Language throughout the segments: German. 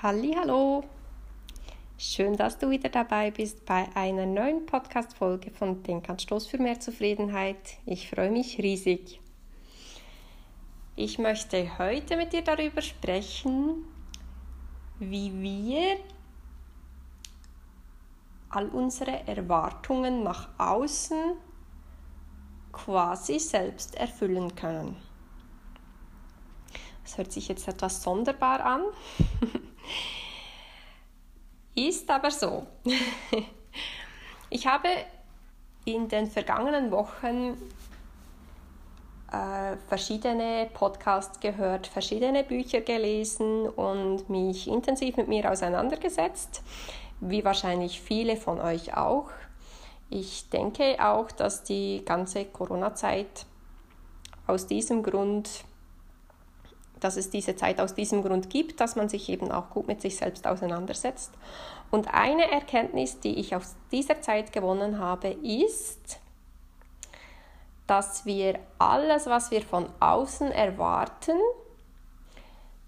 Hallo, schön, dass du wieder dabei bist bei einer neuen Podcast-Folge von Denkanstoß für mehr Zufriedenheit. Ich freue mich riesig. Ich möchte heute mit dir darüber sprechen, wie wir all unsere Erwartungen nach außen quasi selbst erfüllen können. Das hört sich jetzt etwas sonderbar an. Ist aber so. ich habe in den vergangenen Wochen äh, verschiedene Podcasts gehört, verschiedene Bücher gelesen und mich intensiv mit mir auseinandergesetzt, wie wahrscheinlich viele von euch auch. Ich denke auch, dass die ganze Corona-Zeit aus diesem Grund dass es diese Zeit aus diesem Grund gibt, dass man sich eben auch gut mit sich selbst auseinandersetzt. Und eine Erkenntnis, die ich aus dieser Zeit gewonnen habe, ist, dass wir alles, was wir von außen erwarten,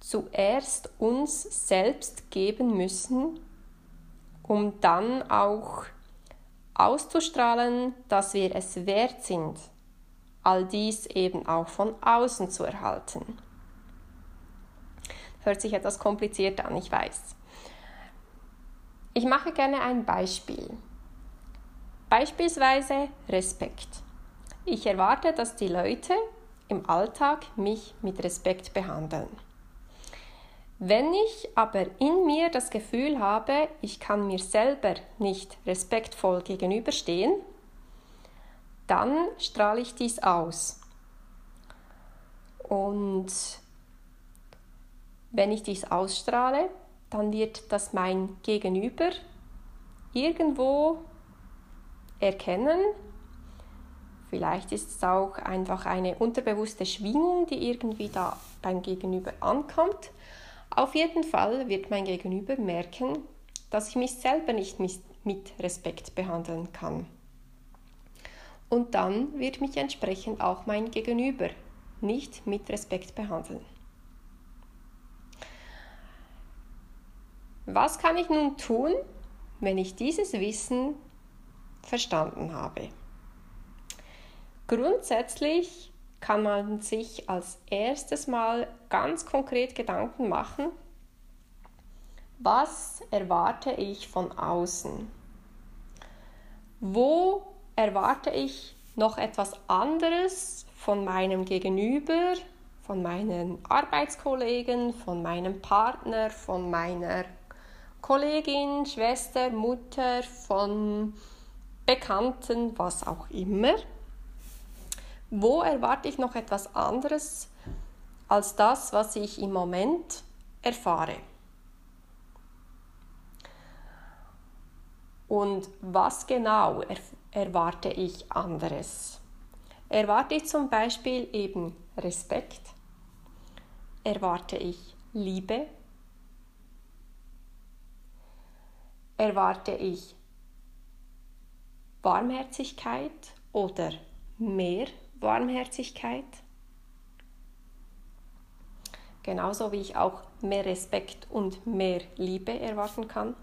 zuerst uns selbst geben müssen, um dann auch auszustrahlen, dass wir es wert sind, all dies eben auch von außen zu erhalten. Hört sich etwas kompliziert an, ich weiß. Ich mache gerne ein Beispiel. Beispielsweise Respekt. Ich erwarte, dass die Leute im Alltag mich mit Respekt behandeln. Wenn ich aber in mir das Gefühl habe, ich kann mir selber nicht respektvoll gegenüberstehen, dann strahle ich dies aus. Und wenn ich dies ausstrahle, dann wird das mein Gegenüber irgendwo erkennen. Vielleicht ist es auch einfach eine unterbewusste Schwingung, die irgendwie da beim Gegenüber ankommt. Auf jeden Fall wird mein Gegenüber merken, dass ich mich selber nicht mit Respekt behandeln kann. Und dann wird mich entsprechend auch mein Gegenüber nicht mit Respekt behandeln. Was kann ich nun tun, wenn ich dieses Wissen verstanden habe? Grundsätzlich kann man sich als erstes Mal ganz konkret Gedanken machen, was erwarte ich von außen? Wo erwarte ich noch etwas anderes von meinem Gegenüber, von meinen Arbeitskollegen, von meinem Partner, von meiner Kollegin, Schwester, Mutter, von Bekannten, was auch immer. Wo erwarte ich noch etwas anderes als das, was ich im Moment erfahre? Und was genau er erwarte ich anderes? Erwarte ich zum Beispiel eben Respekt? Erwarte ich Liebe? Erwarte ich Warmherzigkeit oder mehr Warmherzigkeit. Genauso wie ich auch mehr Respekt und mehr Liebe erwarten kann.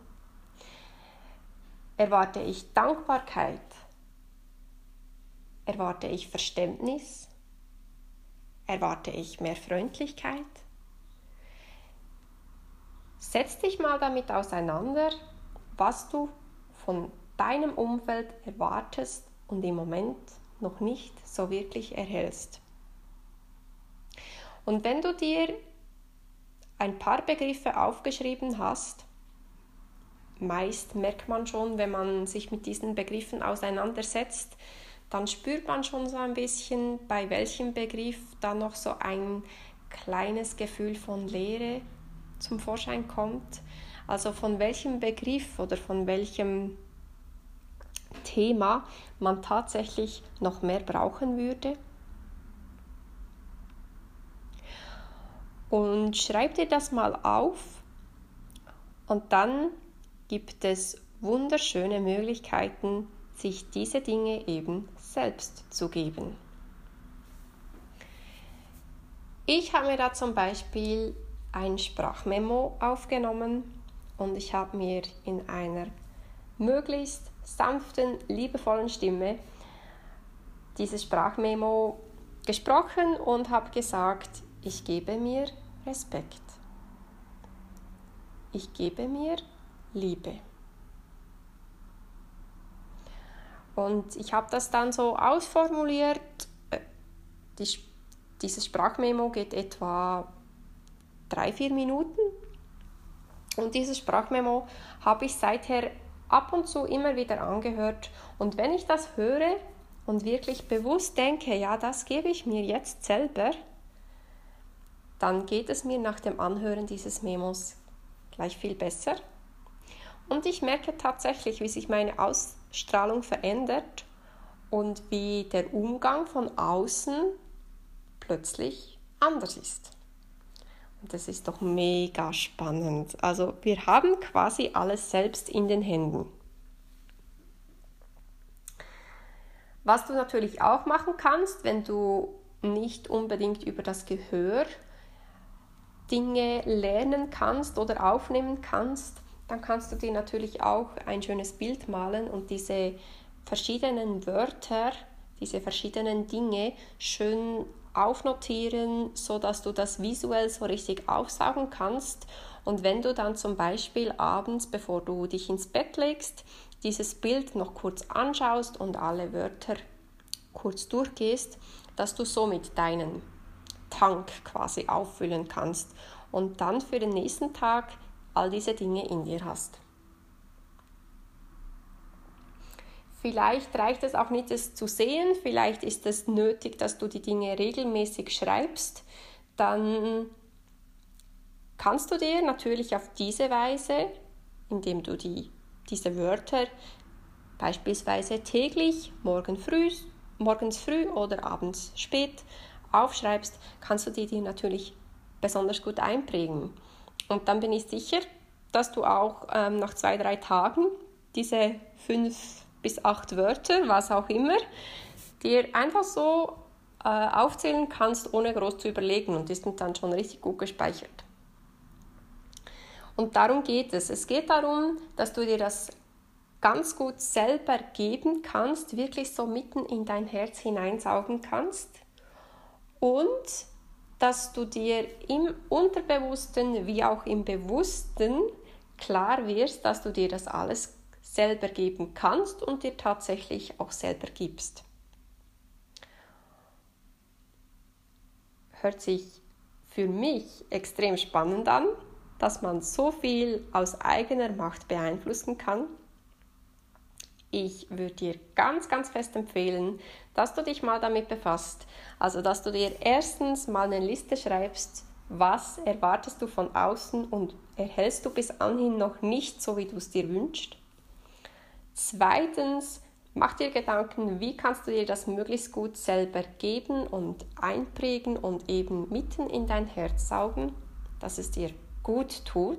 Erwarte ich Dankbarkeit? Erwarte ich Verständnis? Erwarte ich mehr Freundlichkeit? Setz dich mal damit auseinander was du von deinem Umfeld erwartest und im Moment noch nicht so wirklich erhältst. Und wenn du dir ein paar Begriffe aufgeschrieben hast, meist merkt man schon, wenn man sich mit diesen Begriffen auseinandersetzt, dann spürt man schon so ein bisschen, bei welchem Begriff da noch so ein kleines Gefühl von Leere zum Vorschein kommt. Also von welchem Begriff oder von welchem Thema man tatsächlich noch mehr brauchen würde. Und schreib dir das mal auf und dann gibt es wunderschöne Möglichkeiten, sich diese Dinge eben selbst zu geben. Ich habe mir da zum Beispiel ein Sprachmemo aufgenommen und ich habe mir in einer möglichst sanften, liebevollen Stimme dieses Sprachmemo gesprochen und habe gesagt, ich gebe mir Respekt. Ich gebe mir Liebe. Und ich habe das dann so ausformuliert. Äh, die, dieses Sprachmemo geht etwa drei, vier Minuten. Und dieses Sprachmemo habe ich seither ab und zu immer wieder angehört. Und wenn ich das höre und wirklich bewusst denke, ja, das gebe ich mir jetzt selber, dann geht es mir nach dem Anhören dieses Memos gleich viel besser. Und ich merke tatsächlich, wie sich meine Ausstrahlung verändert und wie der Umgang von außen plötzlich anders ist. Das ist doch mega spannend. Also wir haben quasi alles selbst in den Händen. Was du natürlich auch machen kannst, wenn du nicht unbedingt über das Gehör Dinge lernen kannst oder aufnehmen kannst, dann kannst du dir natürlich auch ein schönes Bild malen und diese verschiedenen Wörter, diese verschiedenen Dinge schön aufnotieren, so dass du das visuell so richtig aufsaugen kannst. Und wenn du dann zum Beispiel abends, bevor du dich ins Bett legst, dieses Bild noch kurz anschaust und alle Wörter kurz durchgehst, dass du somit deinen Tank quasi auffüllen kannst und dann für den nächsten Tag all diese Dinge in dir hast. Vielleicht reicht es auch nicht, es zu sehen, vielleicht ist es nötig, dass du die Dinge regelmäßig schreibst. Dann kannst du dir natürlich auf diese Weise, indem du die, diese Wörter beispielsweise täglich, morgen früh, morgens früh oder abends spät aufschreibst, kannst du die dir natürlich besonders gut einprägen. Und dann bin ich sicher, dass du auch ähm, nach zwei, drei Tagen diese fünf bis acht Wörter, was auch immer, dir einfach so äh, aufzählen kannst, ohne groß zu überlegen und die sind dann schon richtig gut gespeichert. Und darum geht es. Es geht darum, dass du dir das ganz gut selber geben kannst, wirklich so mitten in dein Herz hineinsaugen kannst und dass du dir im Unterbewussten wie auch im Bewussten klar wirst, dass du dir das alles selber geben kannst und dir tatsächlich auch selber gibst. Hört sich für mich extrem spannend an, dass man so viel aus eigener Macht beeinflussen kann ich würde dir ganz, ganz fest empfehlen, dass du dich mal damit befasst. Also, dass du dir erstens mal eine Liste schreibst, was erwartest du von außen und erhältst du bis anhin noch nicht so, wie du es dir wünschst. Zweitens, mach dir Gedanken, wie kannst du dir das möglichst gut selber geben und einprägen und eben mitten in dein Herz saugen, dass es dir gut tut.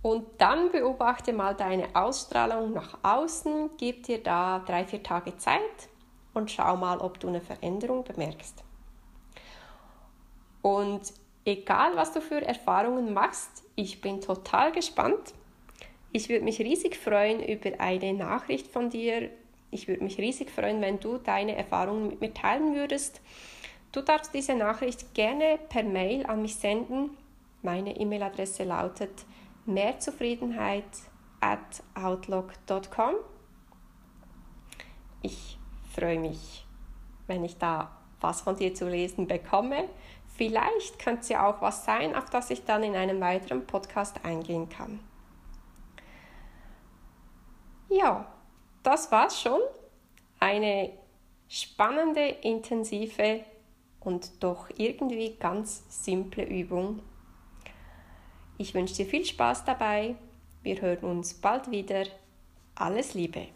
Und dann beobachte mal deine Ausstrahlung nach außen, gib dir da drei, vier Tage Zeit und schau mal, ob du eine Veränderung bemerkst. Und egal, was du für Erfahrungen machst, ich bin total gespannt. Ich würde mich riesig freuen über eine Nachricht von dir. Ich würde mich riesig freuen, wenn du deine Erfahrungen mit mir teilen würdest. Du darfst diese Nachricht gerne per Mail an mich senden. Meine E-Mail-Adresse lautet mehrzufriedenheit at outlook.com. Ich freue mich, wenn ich da was von dir zu lesen bekomme. Vielleicht könnte es ja auch was sein, auf das ich dann in einem weiteren Podcast eingehen kann. Ja, das war's schon. Eine spannende, intensive und doch irgendwie ganz simple Übung ich wünsche dir viel Spaß dabei. Wir hören uns bald wieder. Alles Liebe.